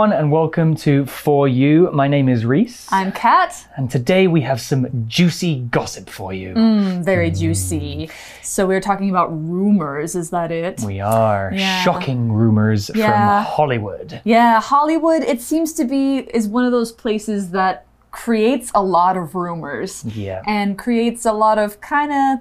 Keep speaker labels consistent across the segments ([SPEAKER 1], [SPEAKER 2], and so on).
[SPEAKER 1] Everyone, and welcome to For You. My name is Reese,
[SPEAKER 2] I'm Kat.
[SPEAKER 1] and today we have some juicy gossip for you.
[SPEAKER 2] Mm, very juicy. So we're talking about rumors, is that it?
[SPEAKER 1] We are
[SPEAKER 2] Yeah.
[SPEAKER 1] shocking rumors
[SPEAKER 2] Yeah.
[SPEAKER 1] from Hollywood.
[SPEAKER 2] Yeah, Hollywood, it seems to be is one of those places that creates a lot of rumors.
[SPEAKER 1] Yeah.
[SPEAKER 2] And creates a lot of kind of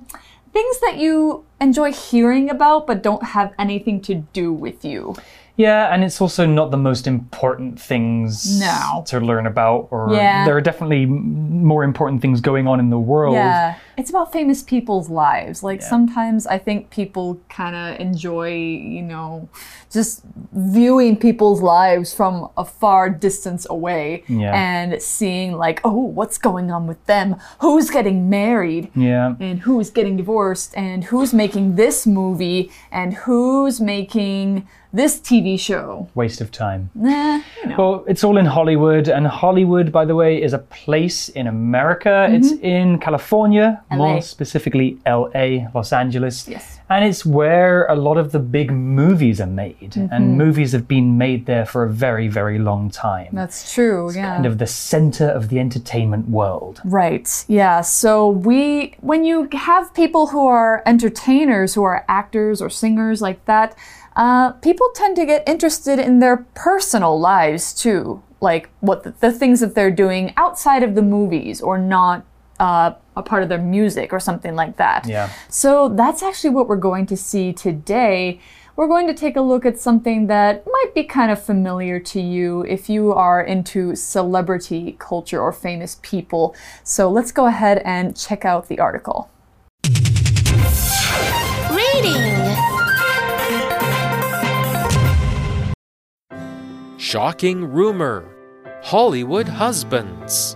[SPEAKER 2] things that you enjoy hearing about but don't have anything to do with you.
[SPEAKER 1] Yeah, and it's also not the most important things
[SPEAKER 2] No.
[SPEAKER 1] to learn about, or
[SPEAKER 2] Yeah.
[SPEAKER 1] there are definitely more important things going on in the world.
[SPEAKER 2] Yeah, it's about famous people's lives. Like sometimes I think people kind of enjoy, you know, just viewing people's lives from a far distance away
[SPEAKER 1] Yeah.
[SPEAKER 2] and seeing like, oh, what's going on with them? Who's getting married?
[SPEAKER 1] Yeah.
[SPEAKER 2] And who's getting divorced? And who's making this movie? And who's making this TV show?
[SPEAKER 1] Waste of time.
[SPEAKER 2] Nah, you know.
[SPEAKER 1] Well, it's all in Hollywood, and Hollywood, by the way, is a place in America. It's mm-hmm. in California,
[SPEAKER 2] LA.
[SPEAKER 1] more specifically LA, Los Angeles.
[SPEAKER 2] Yes.
[SPEAKER 1] And it's where a lot of the big movies are made, and movies have been made there for a very, very long time.
[SPEAKER 2] That's true. yeah.
[SPEAKER 1] Kind of the center of the entertainment world.
[SPEAKER 2] Right. Yeah. So we when you have people who are entertainers, who are actors or singers like that, uh, people tend to get interested in their personal lives too, like what the, the things that they're doing outside of the movies or not uh, a part of their music or something like that.
[SPEAKER 1] Yeah.
[SPEAKER 2] So that's actually what we're going to see today. We're going to take a look at something that might be kind of familiar to you if you are into celebrity culture or famous people. So let's go ahead and check out the article.
[SPEAKER 3] Reading.
[SPEAKER 4] Shocking rumor Hollywood husbands.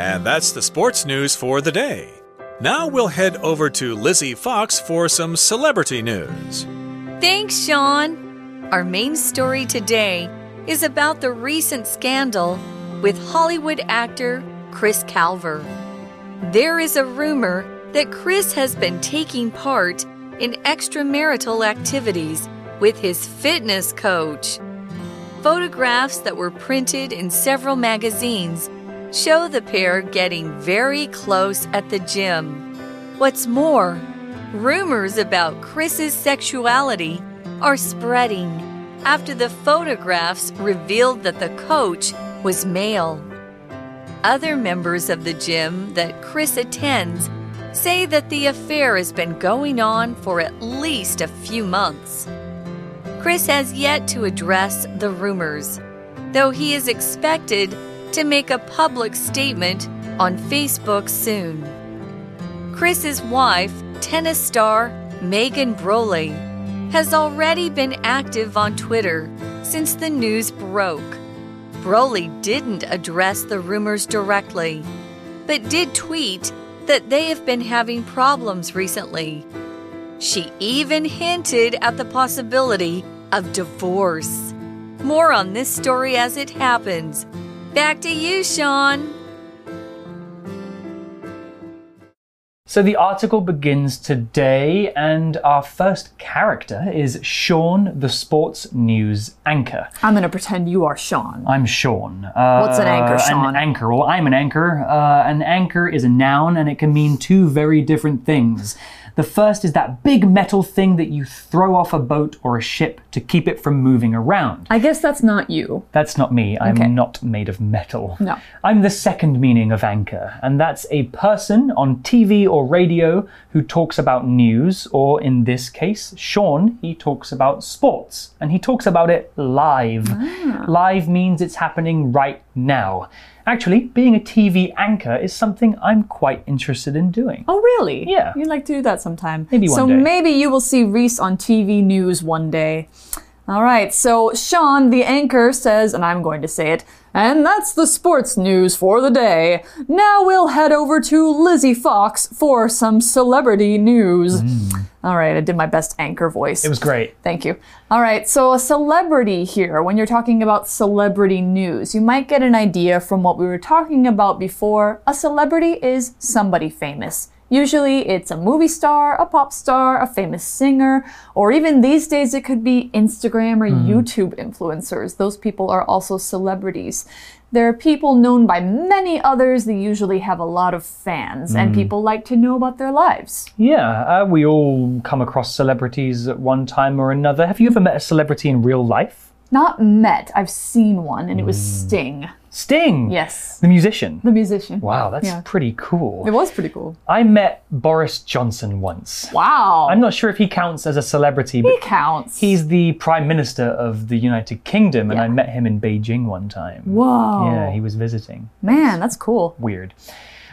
[SPEAKER 5] And that's the sports news for the day. Now we'll head over to Lizzie Fox for some celebrity news.
[SPEAKER 6] Thanks, Sean. Our main story today is about the recent scandal with Hollywood actor Chris Calver. There is a rumor that Chris has been taking part in extramarital activities with his fitness coach. Photographs that were printed in several magazines show the pair getting very close at the gym. What's more, rumors about Chris's sexuality are spreading after the photographs revealed that the coach was male. Other members of the gym that Chris attends say that the affair has been going on for at least a few months. Chris has yet to address the rumors, though he is expected to make a public statement on Facebook soon. Chris's wife, tennis star Megan Broley, has already been active on Twitter since the news broke. Broley didn't address the rumors directly, but did tweet that they have been having problems recently. She even hinted at the possibility of divorce. More on this story as it happens. Back to you, Sean.
[SPEAKER 1] So the article begins today, and our first character is Sean, the sports news anchor.
[SPEAKER 2] I'm going to pretend you are Sean.
[SPEAKER 1] I'm Sean. Uh,
[SPEAKER 2] What's an anchor, Sean?
[SPEAKER 1] An anchor. Well, I'm an anchor. Uh, an anchor is a noun, and it can mean two very different things. The first is that big metal thing that you throw off a boat or a ship to keep it from moving around.
[SPEAKER 2] I guess that's not you.
[SPEAKER 1] That's not me. I'm
[SPEAKER 2] Okay.
[SPEAKER 1] not made of metal.
[SPEAKER 2] No.
[SPEAKER 1] I'm the second meaning of anchor, and that's a person on TV or radio who talks about news, or in this case, Sean, he talks about sports, and he talks about it live. Ah. Live means it's happening right now. Actually, being a TV anchor is something I'm quite interested in doing.
[SPEAKER 2] Oh, really?
[SPEAKER 1] Yeah.
[SPEAKER 2] You'd like to do that sometime.
[SPEAKER 1] Maybe one
[SPEAKER 2] so
[SPEAKER 1] day.
[SPEAKER 2] maybe you will see Reese on TV news one day. All right, so Sean, the anchor, says, and I'm going to say it, and that's the sports news for the day. Now we'll head over to Lizzie Fox for some celebrity news. All right, I did my best anchor voice.
[SPEAKER 1] Mm. It was great.
[SPEAKER 2] Thank you. All right, so a celebrity here, when you're talking about celebrity news, you might get an idea from what we were talking about before. A celebrity is somebody famous. Usually it's a movie star, a pop star, a famous singer, or even these days it could be Instagram or mm-hmm. YouTube influencers. Those people are also celebrities. They're people known by many others. They usually have a lot of fans, and mm. people like to know about their lives.
[SPEAKER 1] Yeah, uh, we all come across celebrities at one time or another. Have you ever met a celebrity in real life?
[SPEAKER 2] Not met, I've seen one, and it was mm. Sting.
[SPEAKER 1] Sting!
[SPEAKER 2] Yes,
[SPEAKER 1] The musician.
[SPEAKER 2] the musician.
[SPEAKER 1] Wow, that's
[SPEAKER 2] Yeah.
[SPEAKER 1] pretty cool.
[SPEAKER 2] It was pretty cool.
[SPEAKER 1] I met Boris Johnson once.
[SPEAKER 2] Wow.
[SPEAKER 1] I'm not sure if he counts as a celebrity, but
[SPEAKER 2] he counts.
[SPEAKER 1] he's the Prime Minister of the United Kingdom, and
[SPEAKER 2] Yeah.
[SPEAKER 1] I met him in Beijing one time.
[SPEAKER 2] Whoa.
[SPEAKER 1] Yeah, he was visiting.
[SPEAKER 2] Man, that's cool.
[SPEAKER 1] Weird.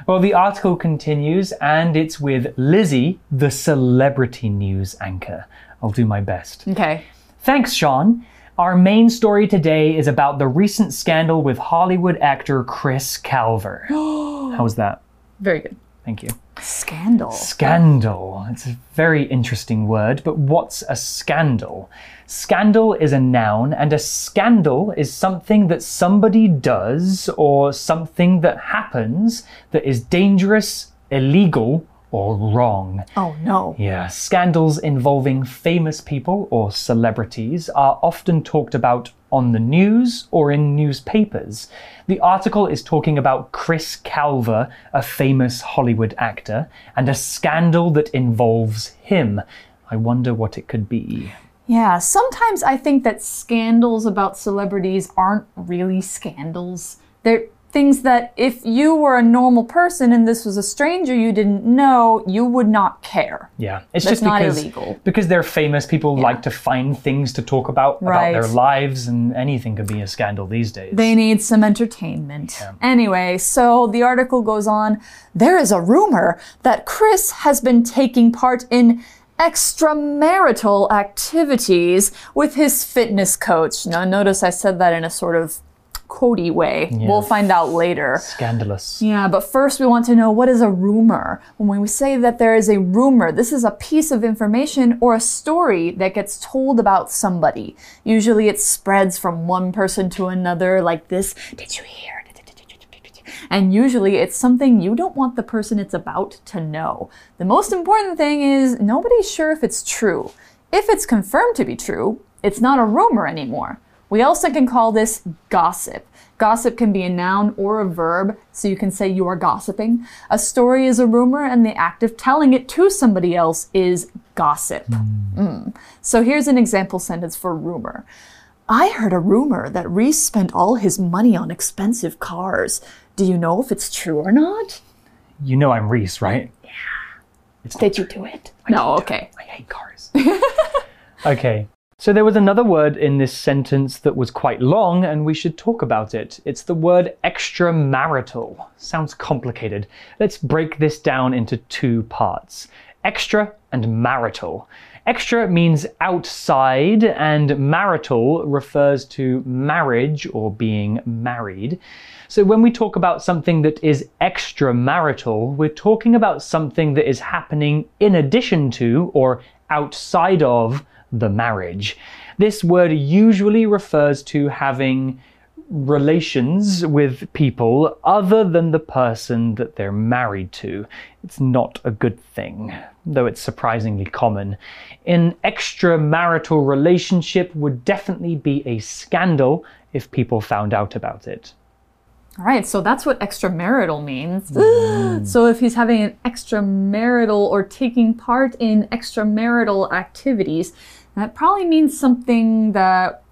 [SPEAKER 1] Well, the article continues, and it's with Lizzie, the celebrity news anchor. I'll do my best.
[SPEAKER 2] Okay.
[SPEAKER 1] Thanks, Sean. Our main story today is about the recent scandal with Hollywood actor Chris Calver. How was that?
[SPEAKER 2] Very good.
[SPEAKER 1] Thank you.
[SPEAKER 2] Scandal.
[SPEAKER 1] Scandal. It's a very interesting word, but what's a scandal? Scandal is a noun, and a scandal is something that somebody does or something that happens that is dangerous, illegal, or wrong.
[SPEAKER 2] Oh no.
[SPEAKER 1] Yeah, scandals involving famous people or celebrities are often talked about on the news or in newspapers. The article is talking about Chris Calver, a famous Hollywood actor, and a scandal that involves him. I wonder what it could be.
[SPEAKER 2] Yeah, sometimes I think that scandals about celebrities aren't really scandals. They're things that if you were a normal person and this was a stranger you didn't know, you would not care.
[SPEAKER 1] Yeah, it's
[SPEAKER 2] That's
[SPEAKER 1] just
[SPEAKER 2] not
[SPEAKER 1] because
[SPEAKER 2] illegal.
[SPEAKER 1] because they're famous. People like to find things to talk about
[SPEAKER 2] Right.
[SPEAKER 1] about their lives, and anything could be a scandal these days.
[SPEAKER 2] They need some entertainment. Anyway, so the article goes on. There is a rumor that Chris has been taking part in extramarital activities with his fitness coach. Now, notice I said that in a sort of quotey way. We'll find out later.
[SPEAKER 1] Scandalous.
[SPEAKER 2] Yeah, but first we want to know what is a rumor? When we say that there is a rumor, this is a piece of information or a story that gets told about somebody. Usually it spreads from one person to another like this. Did you hear? And usually it's something you don't want the person it's about to know. The most important thing is nobody's sure if it's true. If it's confirmed to be true, it's not a rumor anymore. We also can call this gossip. Gossip can be a noun or a verb, so you can say you are gossiping. A story is a rumor, and the act of telling it to somebody else is gossip. Mm. So here's an example sentence for rumor. I heard a rumor that Reese spent all his money on expensive cars. Do you know if it's true or not?
[SPEAKER 1] You know I'm Reese, right? Yeah.
[SPEAKER 2] Did you do it? No, okay.
[SPEAKER 1] I hate cars. okay. So there was another word in this sentence that was quite long, and we should talk about it. It's the word extramarital. Sounds complicated. Let's break this down into two parts extra and marital. Extra means outside, and marital refers to marriage or being married. So when we talk about something that is extramarital, we're talking about something that is happening in addition to or outside of the marriage. This word usually refers to having relations with people other than the person that they're married to. It's not a good thing, though it's surprisingly common. An extramarital relationship would definitely be a scandal if people found out about it.
[SPEAKER 2] All right, so that's what extramarital means. Mm-hmm. so if he's having an extramarital or taking part in extramarital activities, that probably means something that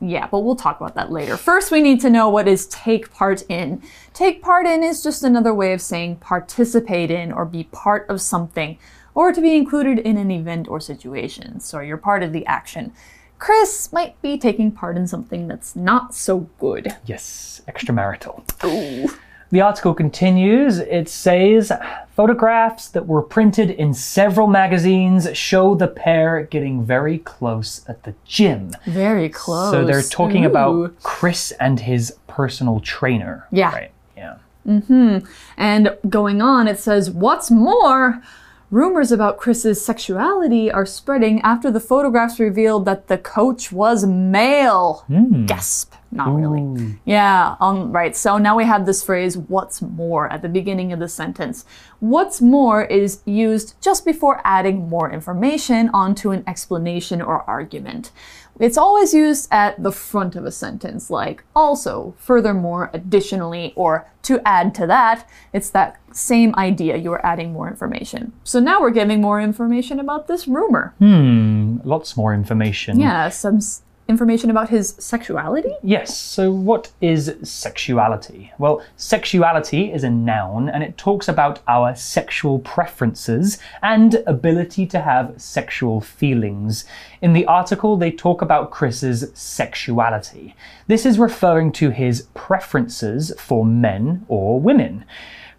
[SPEAKER 2] yeah, but we'll talk about that later. First, we need to know what is take part in. Take part in is just another way of saying participate in or be part of something, or to be included in an event or situation. So you're part of the action. Chris might be taking part in something that's not so good.
[SPEAKER 1] Yes, extramarital. Ooh. The article continues. It says photographs that were printed in several magazines show the pair getting very close at the gym.
[SPEAKER 2] Very close.
[SPEAKER 1] So they're talking
[SPEAKER 2] Ooh.
[SPEAKER 1] about Chris and his personal trainer.
[SPEAKER 2] Yeah.
[SPEAKER 1] Right. Yeah. Mm hmm.
[SPEAKER 2] And going on, it says, What's more, rumors about Chris's sexuality are spreading after the photographs revealed that the coach was male. Gasp. Not really. Yeah, um, right. So now we have this phrase, what's more, at the beginning of the sentence. What's more is used just before adding more information onto an explanation or argument. It's always used at the front of a sentence, like also, furthermore, additionally, or to add to that. It's that same idea. You're adding more information. So now we're giving more information about this rumor.
[SPEAKER 1] Hmm, lots more information.
[SPEAKER 2] Yeah, some information about his sexuality.
[SPEAKER 1] Yes, so what is sexuality? Well, sexuality is a noun and it talks about our sexual preferences and ability to have sexual feelings. In the article, they talk about Chris's sexuality. This is referring to his preferences for men or women.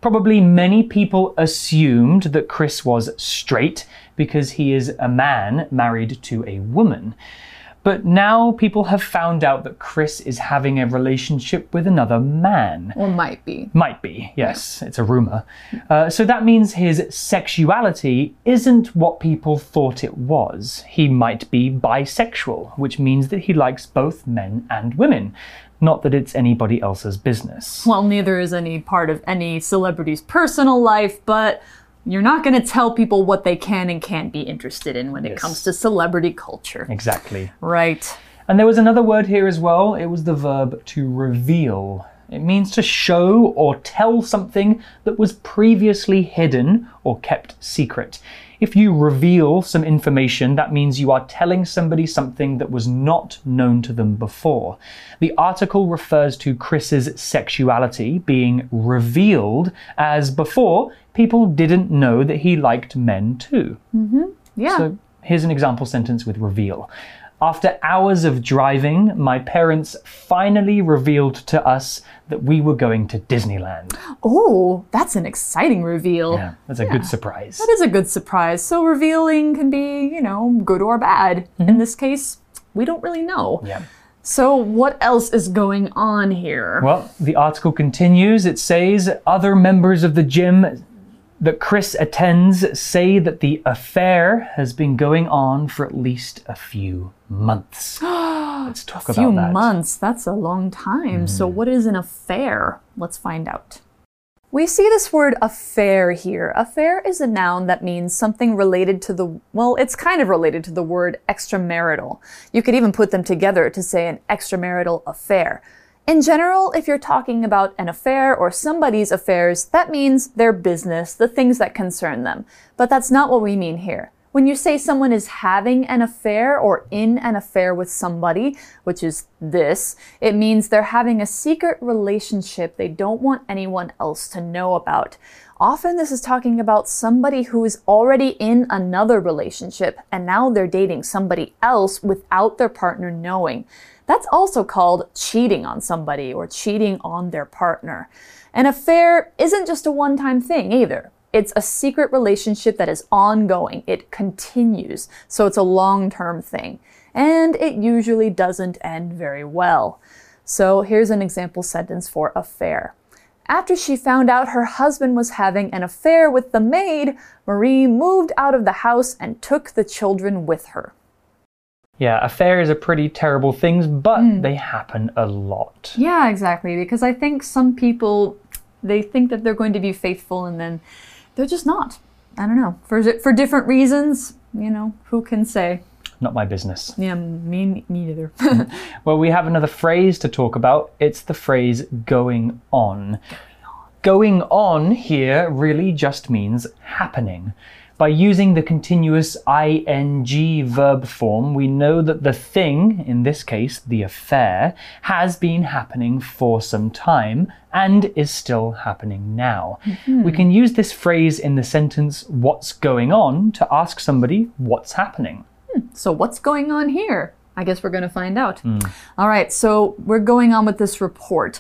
[SPEAKER 1] Probably many people assumed that Chris was straight because he is a man married to a woman. But now people have found out that Chris is having a relationship with another man.
[SPEAKER 2] Or might be.
[SPEAKER 1] Might be, yes, it's a rumor. Uh, so that means his sexuality isn't what people thought it was. He might be bisexual, which means that he likes both men and women. Not that it's anybody else's business.
[SPEAKER 2] Well, neither is any part of any celebrity's personal life, but you're not going to tell people what they can and can't be interested in when it comes to celebrity culture.
[SPEAKER 1] Exactly.
[SPEAKER 2] Right.
[SPEAKER 1] And there was another word here as well. It was the verb to reveal. It means to show or tell something that was previously hidden or kept secret. If you reveal some information, that means you are telling somebody something that was not known to them before. The article refers to Chris's sexuality being revealed as before people didn't know that he liked men too. Mm-hmm.
[SPEAKER 2] Yeah.
[SPEAKER 1] So here's an example sentence with reveal. After hours of driving, my parents finally revealed to us that we were going to Disneyland.
[SPEAKER 2] oh, that's an exciting reveal.
[SPEAKER 1] Yeah, that's a good surprise.
[SPEAKER 2] That is a good surprise. So revealing can be, you know, good or bad. In mm-hmm. this case, we don't really know.
[SPEAKER 1] Yeah.
[SPEAKER 2] So what else is going on here?
[SPEAKER 1] Well, the article continues. It says other members of the gym that Chris attends say that the affair has been going on for at least a few months. Let's talk
[SPEAKER 2] a
[SPEAKER 1] about
[SPEAKER 2] few
[SPEAKER 1] that.
[SPEAKER 2] months. That's a long time. So, hmm. what is an affair? Let's find out. We see this word affair here. Affair is a noun that means something related to the, well, it's kind of related to the word extramarital. You could even put them together to say an extramarital affair. In general, if you're talking about an affair or somebody's affairs, that means their business, the things that concern them. But that's not what we mean here. When you say someone is having an affair or in an affair with somebody, which is this, it means they're having a secret relationship they don't want anyone else to know about. Often this is talking about somebody who is already in another relationship and now they're dating somebody else without their partner knowing. That's also called cheating on somebody or cheating on their partner. An affair isn't just a one time thing either. It's a secret relationship that is ongoing. It continues. So it's a long term thing. And it usually doesn't end very well. So here's an example sentence for affair. After she found out her husband was having an affair with the maid, Marie moved out of the house and took the children with her.
[SPEAKER 1] Yeah, affairs are pretty terrible things, but hmm. they happen a lot.
[SPEAKER 2] Yeah, exactly. Because I think some people they think that they're going to be faithful and then they're just not. I don't know. For for different reasons, you know, who can say?
[SPEAKER 1] Not my business.
[SPEAKER 2] Yeah, me, me neither.
[SPEAKER 1] Well, we have another phrase to talk about. It's the phrase going on. Going on here really just means happening. By using the continuous ing verb form, we know that the thing, in this case, the affair, has been happening for some time and is still happening now. Mm-hmm. We can use this phrase in the sentence, what's going on, to ask somebody what's happening. Hmm.
[SPEAKER 2] So, what's going on here? I guess we're going to find out. Hmm. All right, so we're going on with this report,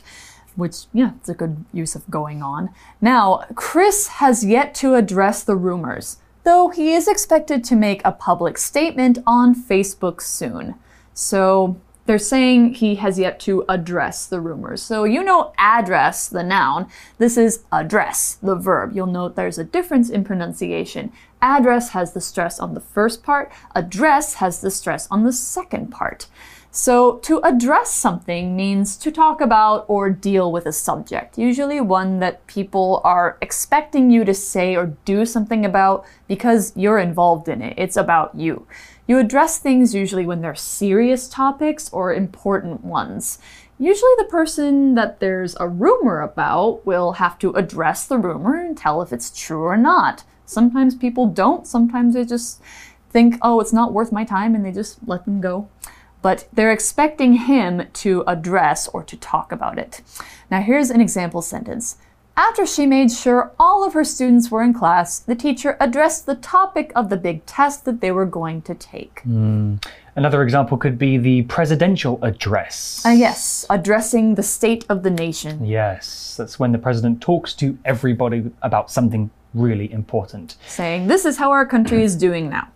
[SPEAKER 2] which, yeah, it's a good use of going on. Now, Chris has yet to address the rumors, though he is expected to make a public statement on Facebook soon. So, they're saying he has yet to address the rumors. So, you know, address, the noun. This is address, the verb. You'll note there's a difference in pronunciation. Address has the stress on the first part, address has the stress on the second part. So, to address something means to talk about or deal with a subject, usually one that people are expecting you to say or do something about because you're involved in it. It's about you. You address things usually when they're serious topics or important ones. Usually, the person that there's a rumor about will have to address the rumor and tell if it's true or not. Sometimes people don't, sometimes they just think, oh, it's not worth my time, and they just let them go but they're expecting him to address or to talk about it. Now, here's an example sentence. After she made sure all of her students were in class, the teacher addressed the topic of the big test that they were going to take.
[SPEAKER 1] Another example could be the presidential address.
[SPEAKER 2] Uh, yes, addressing the state of the nation.
[SPEAKER 1] Yes, that's when the president talks to everybody about something really important.
[SPEAKER 2] Saying, this is how our country is doing now.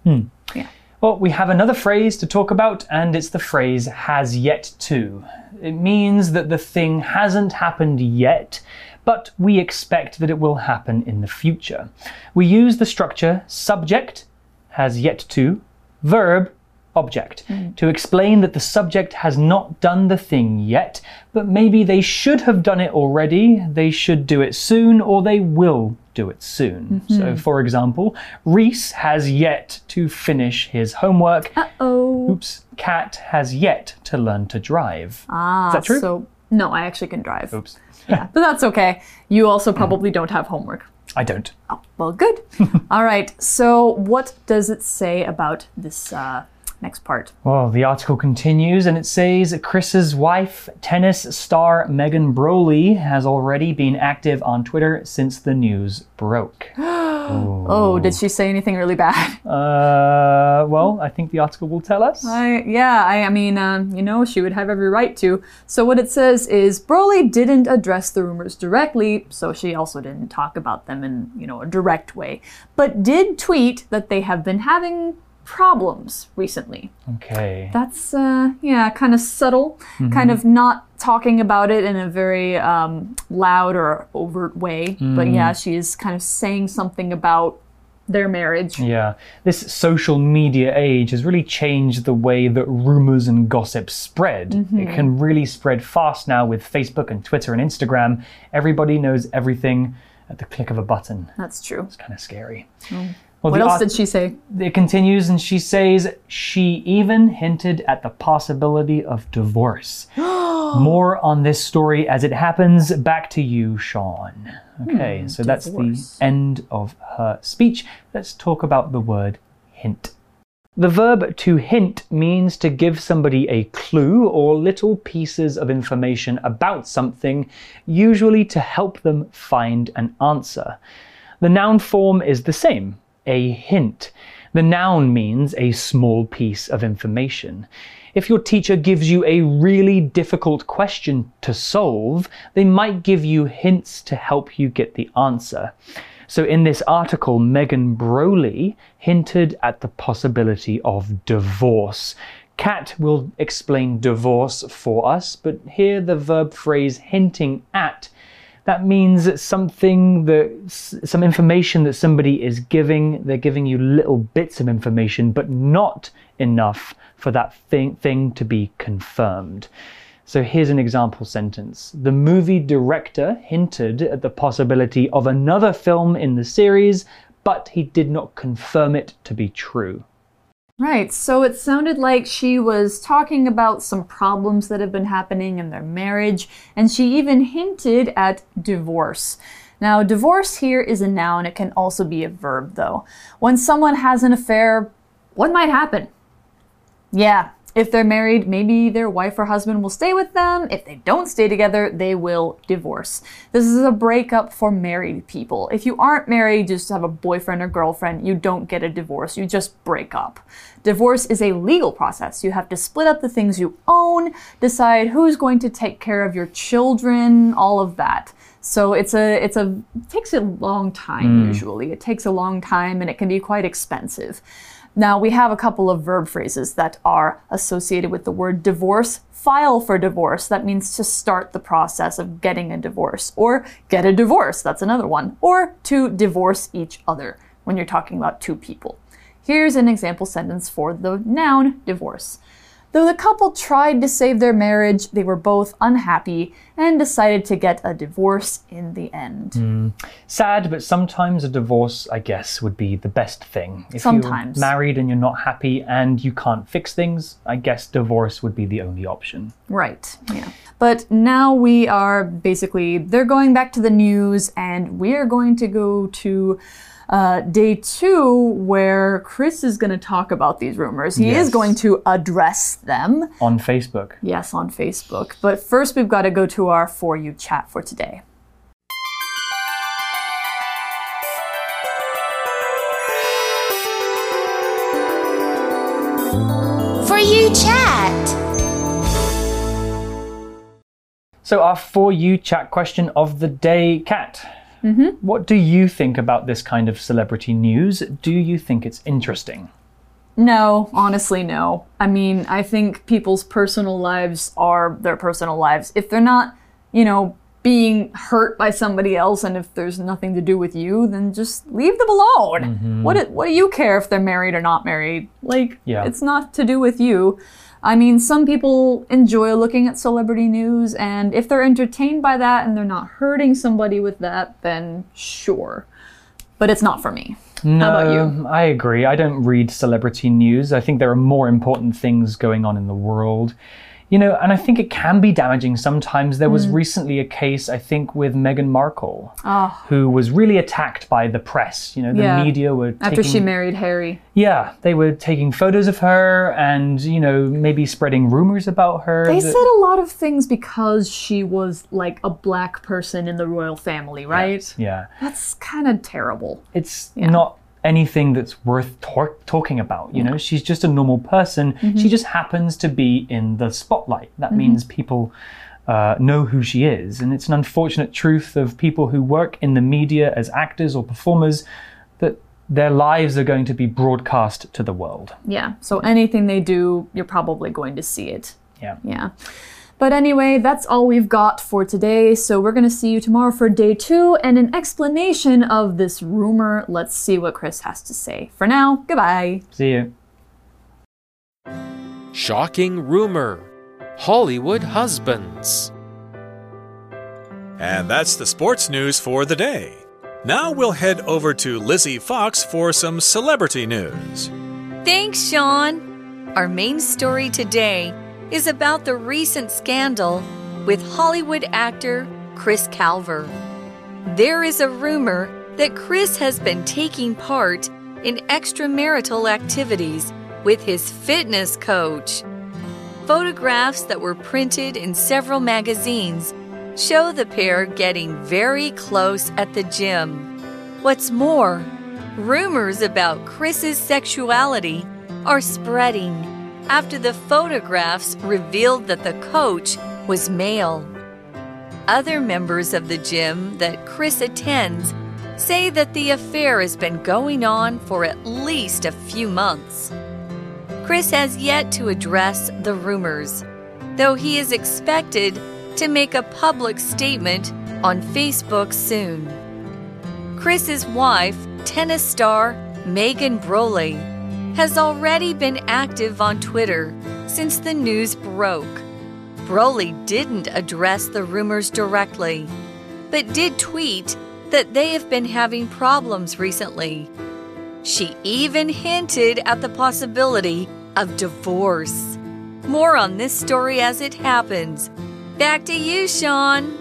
[SPEAKER 2] Yeah.
[SPEAKER 1] Well, we have another phrase to talk about, and it's the phrase has yet to. It means that the thing hasn't happened yet, but we expect that it will happen in the future. We use the structure subject has yet to, verb object to explain that the subject has not done the thing yet, but maybe they should have done it already, they should do it soon, or they will do it soon. So, for example, Reese has yet to finish his homework.
[SPEAKER 2] Uh Oh.
[SPEAKER 1] Oops, Kat has yet to learn to drive.
[SPEAKER 2] Ah,
[SPEAKER 1] Is that true?
[SPEAKER 2] So, no, I actually can drive.
[SPEAKER 1] Oops,
[SPEAKER 2] Yeah, but that's okay. You also probably don't have homework.
[SPEAKER 1] I don't.
[SPEAKER 2] Oh, well, good. All right. So, what does it say about this uh, next part?
[SPEAKER 1] Well, the article continues and it says Chris's wife, tennis star Megan Broley, has already been active on Twitter since the news broke.
[SPEAKER 2] Oh, did she say anything really bad?
[SPEAKER 1] Uh, well, I think the article will tell us.
[SPEAKER 2] I, yeah, I, I mean, um, you know, she would have every right to. So, what it says is Broley didn't address the rumors directly, so she also didn't talk about them in, you know, a direct way, but did tweet that they have been having problems recently.
[SPEAKER 1] Okay.
[SPEAKER 2] That's, uh, yeah, kind of subtle, kind of not talking about it in a very um, loud or overt way. But yeah, she is kind of saying something about their marriage.
[SPEAKER 1] Yeah, this social media age has really changed the way that rumors and gossip spread. It can really spread fast now with Facebook and Twitter and Instagram. Everybody knows everything at the click of a button.
[SPEAKER 2] That's true.
[SPEAKER 1] It's kind of scary.
[SPEAKER 2] Mm.
[SPEAKER 1] Well,
[SPEAKER 2] What else did she say?
[SPEAKER 1] It continues and she says she even hinted at the possibility of divorce. More on this story as it happens. Back to you, Sean. Okay, hmm, so that's
[SPEAKER 2] divorce.
[SPEAKER 1] the end of her speech. Let's talk about the word hint. The verb to hint means to give somebody a clue or little pieces of information about something, usually to help them find an answer. The noun form is the same, a hint. The noun means a small piece of information. If your teacher gives you a really difficult question to solve, they might give you hints to help you get the answer. So, in this article, Megan Broley hinted at the possibility of divorce. Kat will explain divorce for us, but here the verb phrase hinting at that means something that some information that somebody is giving they're giving you little bits of information but not enough for that thing, thing to be confirmed. So here's an example sentence. The movie director hinted at the possibility of another film in the series but he did not confirm it to be true
[SPEAKER 2] Right, so it sounded like she was talking about some problems that have been happening in their marriage, and she even hinted at divorce. Now, divorce here is a noun, it can also be a verb, though. When someone has an affair, what might happen? Yeah, if they're married, maybe their wife or husband will stay with them. If they don't stay together, they will divorce. This is a breakup for married people. If you aren't married, just have a boyfriend or girlfriend, you don't get a divorce, you just break up. Divorce is a legal process. You have to split up the things you own, decide who's going to take care of your children, all of that. So it's a it's a it takes a long time hmm. usually. It takes a long time and it can be quite expensive. Now, we have a couple of verb phrases that are associated with the word divorce. File for divorce, that means to start the process of getting a divorce. Or get a divorce, that's another one. Or to divorce each other when you're talking about two people. Here's an example sentence for the noun divorce. Though the couple tried to save their marriage, they were both unhappy and decided to get a divorce in the end. Hmm.
[SPEAKER 1] Sad, but sometimes a divorce, I guess, would be the best thing. If
[SPEAKER 2] Sometimes.
[SPEAKER 1] you're married and you're not happy and you can't fix things, I guess divorce would be the only option.
[SPEAKER 2] Right, yeah. But now we are basically, they're going back to the news, and we're going to go to uh, day two, where Chris is going to talk about these rumors. He
[SPEAKER 1] Yes.
[SPEAKER 2] is going to address them,
[SPEAKER 1] On Facebook.
[SPEAKER 2] yes, on Facebook. But first, we've got to go to our For You chat for today.
[SPEAKER 3] For you chat.
[SPEAKER 1] So, our For You chat question of the day, Kat.
[SPEAKER 2] Mm-hmm.
[SPEAKER 1] What do you think about this kind of celebrity news? Do you think it's interesting?
[SPEAKER 2] No, honestly, no. I mean, I think people's personal lives are their personal lives. If they're not, you know, being hurt by somebody else and if there's nothing to do with you, then just leave them alone. What, do- what do you care if they're married or not married? Like,
[SPEAKER 1] Yeah.
[SPEAKER 2] it's not to do with you. I mean, some people enjoy looking at celebrity news, and if they're entertained by that and they're not hurting somebody with that, then sure. But it's not for me.
[SPEAKER 1] No,
[SPEAKER 2] about you?
[SPEAKER 1] I agree. I don't read celebrity news. I think there are more important things going on in the world. You know, and I think it can be damaging sometimes. There was mm. recently a case, I think, with Meghan Markle,
[SPEAKER 2] Oh.
[SPEAKER 1] who was really attacked by the press. You know, the
[SPEAKER 2] Yeah.
[SPEAKER 1] media were
[SPEAKER 2] After she married Harry.
[SPEAKER 1] yeah, they were taking photos of her and you know maybe spreading rumors about her.
[SPEAKER 2] They
[SPEAKER 1] that-
[SPEAKER 2] said a lot of things because she was like a black person in the royal family, right?
[SPEAKER 1] yeah,
[SPEAKER 2] That's kind of terrible.
[SPEAKER 1] it's not anything that's worth talking about. You know, she's just a normal person.
[SPEAKER 2] Mm-hmm.
[SPEAKER 1] She just happens to be in the spotlight. That means people uh, know who she is, and it's an unfortunate truth of people who work in the media as actors or performers that their lives are going to be broadcast to the world.
[SPEAKER 2] Yeah. So anything they do, you're probably going to see it.
[SPEAKER 1] Yeah.
[SPEAKER 2] Yeah. But anyway, that's all we've got for today. So we're going to see you tomorrow for day two and an explanation of this rumor. Let's see what Chris has to say. For now, goodbye.
[SPEAKER 1] See you.
[SPEAKER 4] Shocking rumor Hollywood husbands.
[SPEAKER 5] And that's the sports news for the day. Now we'll head over to Lizzie Fox for some celebrity news.
[SPEAKER 6] Thanks, Sean. Our main story today is about the recent scandal with Hollywood actor Chris Calver. There is a rumor that Chris has been taking part in extramarital activities with his fitness coach. Photographs that were printed in several magazines show the pair getting very close at the gym. What's more, rumors about Chris's sexuality are spreading after the photographs revealed that the coach was male. Other members of the gym that Chris attends say that the affair has been going on for at least a few months. Chris has yet to address the rumors, though he is expected to make a public statement on Facebook soon. Chris's wife, tennis star Megan Broley, has already been active on Twitter since the news broke. Broley didn't address the rumors directly, but did tweet that they have been having problems recently. She even hinted at the possibility of divorce. More on this story as it happens. Back to you, Sean.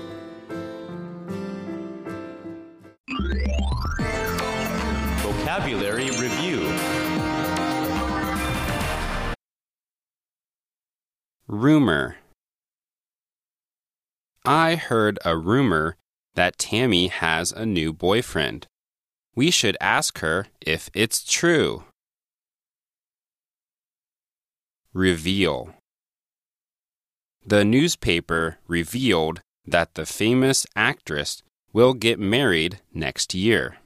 [SPEAKER 7] Vocabulary Review Rumor I heard a rumor that Tammy has a new boyfriend. We should ask her if it's true. Reveal The newspaper revealed that the famous actress will get married next year.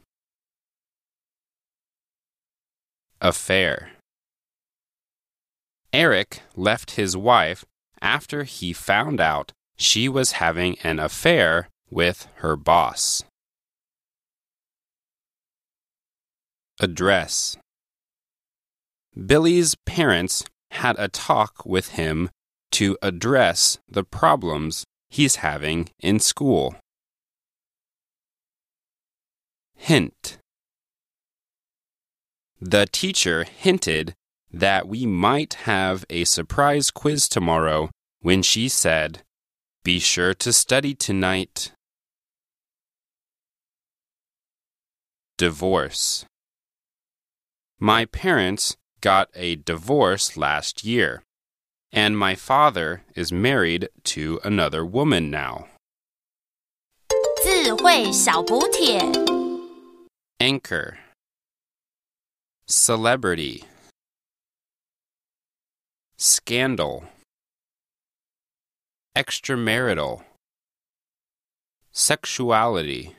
[SPEAKER 7] Affair Eric left his wife after he found out she was having an affair with her boss. Address Billy's parents had a talk with him to address the problems he's having in school. Hint The teacher hinted that we might have a surprise quiz tomorrow when she said, Be sure to study tonight. Divorce My parents got a divorce last year, and my father is married to another woman now.
[SPEAKER 3] 智慧小补帖。
[SPEAKER 7] Anchor Celebrity Scandal. Extramarital. Sexuality